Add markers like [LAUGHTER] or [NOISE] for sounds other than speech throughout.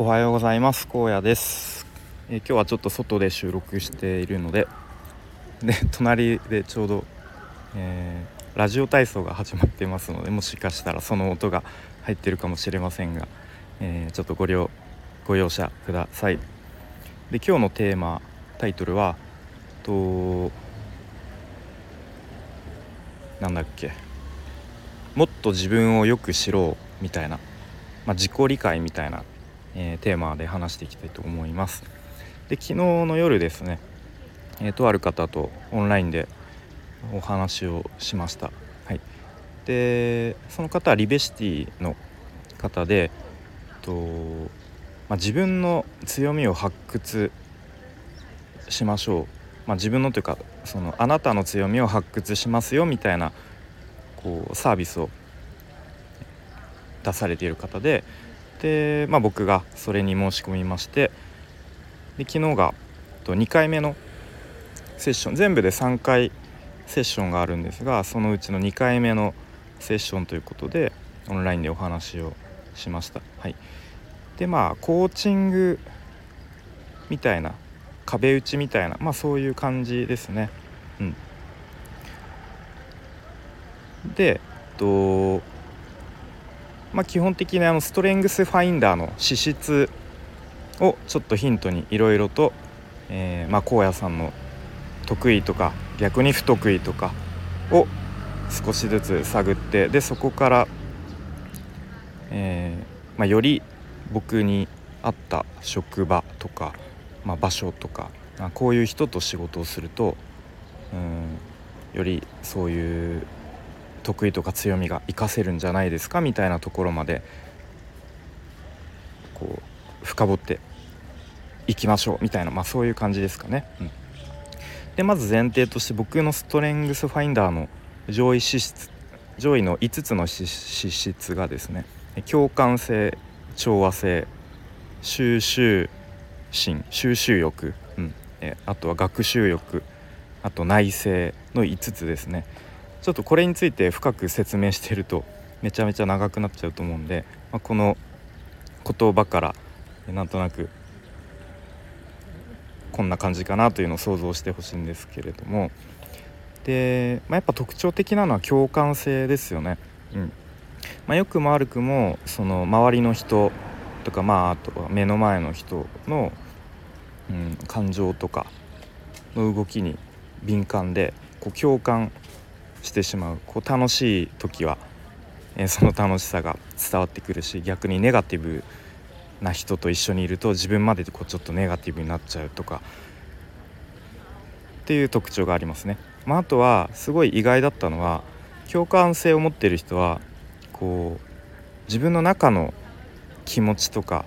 おはようございます。荒野です、え、今日はちょっと外で収録しているのでで隣でちょうど、えー、ラジオ体操が始まっていますのでもしかしたらその音が入ってるかもしれませんが、えー、ちょっとご了ご容赦ください。で今日のテーマタイトルはとなんだっけ。もっと自分をよく知ろうみたいな、まあ、自己理解みたいな。えー、テーマで話していきたいと思います。で昨日の夜ですね、えー、とある方とオンラインでお話をしました。はい、でその方はリベシティの方でと、まあ、自分の強みを発掘しましょう、まあ、自分のというかそのあなたの強みを発掘しますよみたいなこうサービスを出されている方でで、まあ、僕がそれに申し込みましてで昨日が2回目のセッション全部で3回セッションがあるんですがそのうちの2回目のセッションということでオンラインでお話をしました。はい、でまあコーチングみたいな壁打ちみたいなまあそういう感じですね。うん、でとまあ、基本的にあのストレングスファインダーの資質をちょっとヒントにいろいろと、えー、まあ、荒野さんの得意とか逆に不得意とかを少しずつ探ってでそこから、えー、まあ、より僕に合った職場とか、まあ、場所とか、まあ、こういう人と仕事をするとうんよりそういう得意とか強みが活かせるんじゃないですかみたいなところまでこう深掘っていきましょうみたいな、まあ、そういう感じですかね。うん、でまず前提として僕のストレングスファインダーの上位資質上位の5つの資質がですね共感性調和性収集心収集欲、うんえあとは学習欲あと内省の5つですね。ちょっとこれについて深く説明してるとめちゃめちゃ長くなっちゃうと思うんで、まあ、この言葉からなんとなくこんな感じかなというのを想像してほしいんですけれどもで、まあ、やっぱ特徴的なのは共感性ですよね。うんまあ、よくも悪くもその周りの人とかまああとは目の前の人の、うん、感情とかの動きに敏感でこう共感してしまうこう楽しい時は、えー、その楽しさが伝わってくるし逆にネガティブな人と一緒にいると自分までこうちょっとネガティブになっちゃうとかっていう特徴がありますね。まあ、あとはすごい意外だったのは共感性を持ってる人はこう自分の中の気持ちとか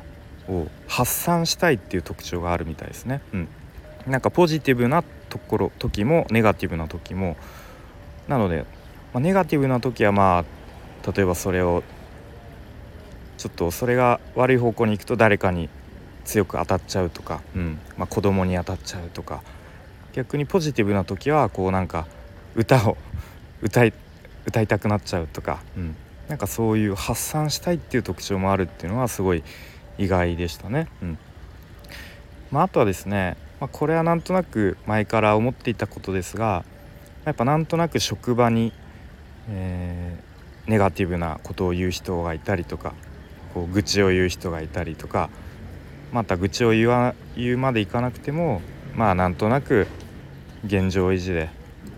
を発散したいっていう特徴があるみたいですね。うん、なんかポジティブなところ時もネガティブな時もなので、まあ、ネガティブな時はまあ例えばそれをちょっとそれが悪い方向に行くと誰かに強く当たっちゃうとか、うん。まあ、子供に当たっちゃうとか逆にポジティブな時はこうなんか歌を歌い歌いたくなっちゃうとか、うん、なんかそういう発散したいっていう特徴もあるっていうのはすごい意外でしたね。うん。まあ、あとはですね、まあ、これはなんとなく前から思っていたことですがやっぱなんとなく職場に、えー、ネガティブなことを言う人がいたりとかこう愚痴を言う人がいたりとかまた愚痴を言わ言うまでいかなくてもまあなんとなく現状維持で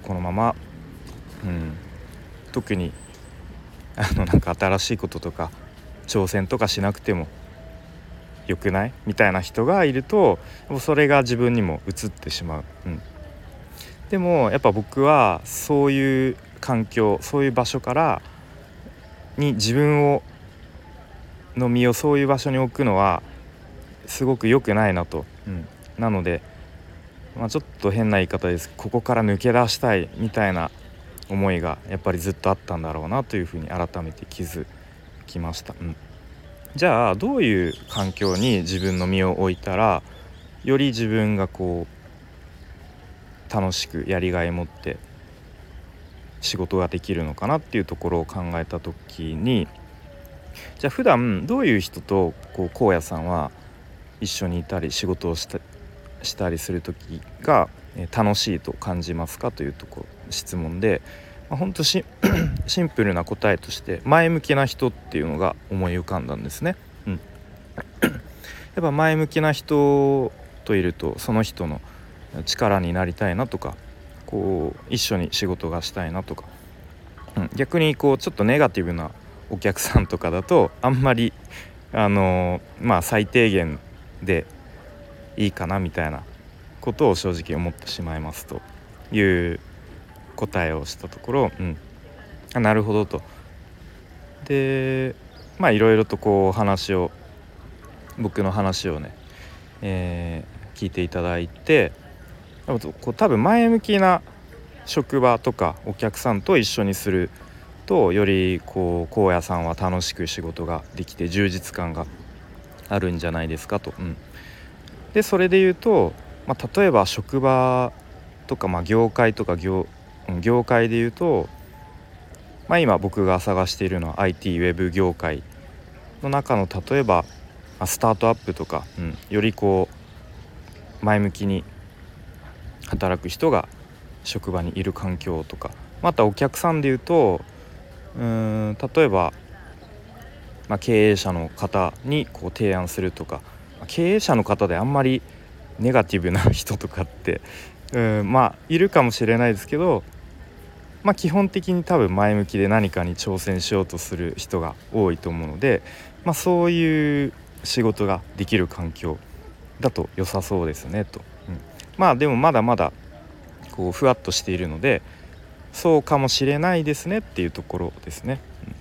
このまま、うん、特にあのなんか新しいこととか挑戦とかしなくても良くない？みたいな人がいるとそれが自分にも移ってしまう。うんでもやっぱ僕はそういう環境そういう場所からに自分をの身をそういう場所に置くのはすごく良くないなと、うん、なので、まあ、ちょっと変な言い方ですここから抜け出したいみたいな思いがやっぱりずっとあったんだろうなというふうに改めて気づきました、うん、じゃあどういう環境に自分の身を置いたらより自分がこう楽しくやりがい持って仕事ができるのかなっていうところを考えた時にじゃあ普段どういう人とこう荒野さんは一緒にいたり仕事をしたしたりする時が楽しいと感じますかというとこ質問で、まあ、ほんとシンプルな答えとして前向きな人っていうのが思い浮かんだんですね。うん、[COUGHS] やっぱ前向きな人といるとその人の力になりたいなとかこう一緒に仕事がしたいなとか、うん、逆にこうちょっとネガティブなお客さんとかだとあんまりあのまあ最低限でいいかなみたいなことを正直思ってしまいますという答えをしたところ、うん、あなるほどと。でまあいろいろとこう話を僕の話をね、えー、聞いていただいてこう多分前向きな職場とかお客さんと一緒にするとよりこう荒野さんは楽しく仕事ができて充実感があるんじゃないですかと。うん、でそれで言うと、まあ、例えば職場とか、まあ、業界とか業業界で言うと、まあ、今僕が探しているのは IT ウェブ業界の中の例えばあスタートアップとか、うん、よりこう前向きに働く人が職場にいる環境とか。またお客さんで言うとうん例えば、まあ、経営者の方にこう提案するとか。経営者の方であんまりネガティブな人とかって [LAUGHS] うんまあいるかもしれないですけどまあ基本的に多分前向きで何かに挑戦しようとする人が多いと思うので、まあ、そういう仕事ができる環境だと良さそうですねと、まあでもまだまだこうふわっとしているのでそうかもしれないですねっていうところですね、うん、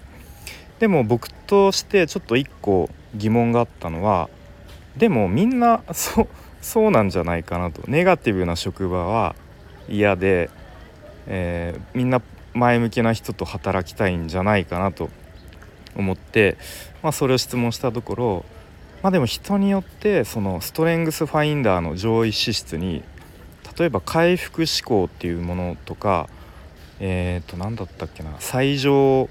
でも僕としてちょっと一個疑問があったのはでもみんなそうそうなんじゃないかなと。ネガティブな職場は嫌で、えー、みんな前向きな人と働きたいんじゃないかなと思って、まあ、それを質問したところまあでも人によってそのストレングスファインダーの上位資質に例えば回復思考っていうものとかえっ、ー、と何だったっけな最上思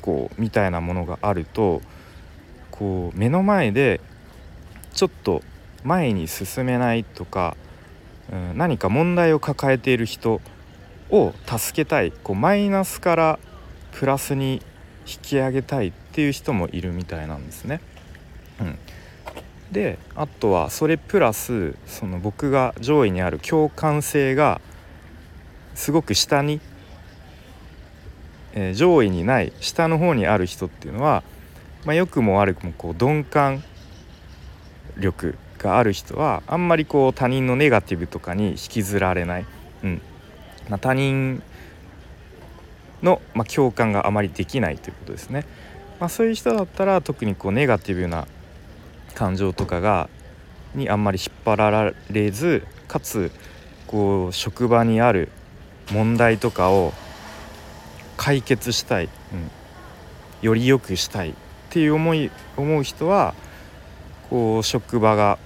考みたいなものがあるとこう目の前でちょっと前に進めないとか、うん、何か問題を抱えている人を助けたいこうマイナスからプラスに引き上げたいっていう人もいるみたいなんですね。うん、であとはそれプラスその僕が上位にある共感性がすごく下に、えー、上位にない下の方にある人っていうのは、まあ、良くも悪くもこう鈍感力がある人はあんまりこう他人のネガティブとかに引きずられない、うんまあ、他人の、まあ、共感があまりできないということですね。まあ、そういう人だったら特にこうネガティブな感情とかがにあんまり引っ張られずかつこう職場にある問題とかを解決したい、うん、より良くしたいっていう思い思う人はこう職場が、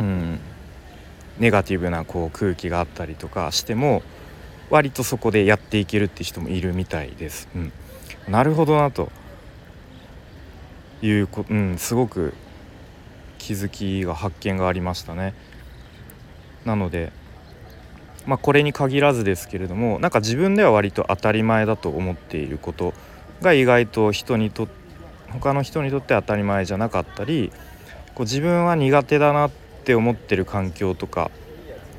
うん、ネガティブなこう空気があったりとかしても割とそこでやっていけるって人もいるみたいです。うん、なるほどなというこ、うん、すごく気づきが発見がありましたね。なのでまあこれに限らずですけれどもなんか自分では割と当たり前だと思っていることが意外と人にと他の人にとって当たり前じゃなかったりこう自分は苦手だなって思ってる環境とか、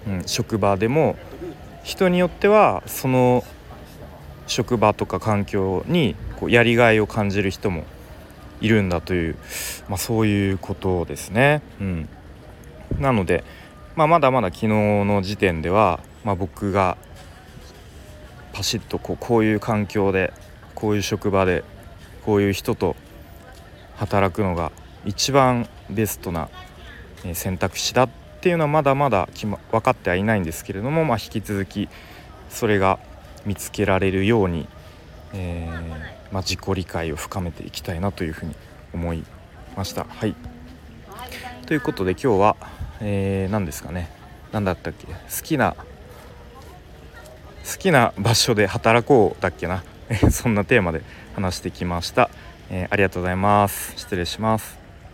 うん、職場でも人によってはその職場とか環境にこうやりがいを感じる人もいるんだという、まあ、そういうことですね。うん、なので、まあ、まだまだ昨日の時点では、まあ、僕がパシッとこうこういう環境でこういう職場でこういう人と働くのが一番ベストな選択肢だっていうのはまだまだ、ま、分かってはいないんですけれども、まあ、引き続きそれが見つけられるように、えー、まあ、自己理解を深めていきたいなというふうに思いました。はい。ということで今日は、えー、何ですかね。何だったっけ。好きな好きな場所で働こうだっけな。[LAUGHS] そんなテーマで話してきました、えー、ありがとうございます。失礼します。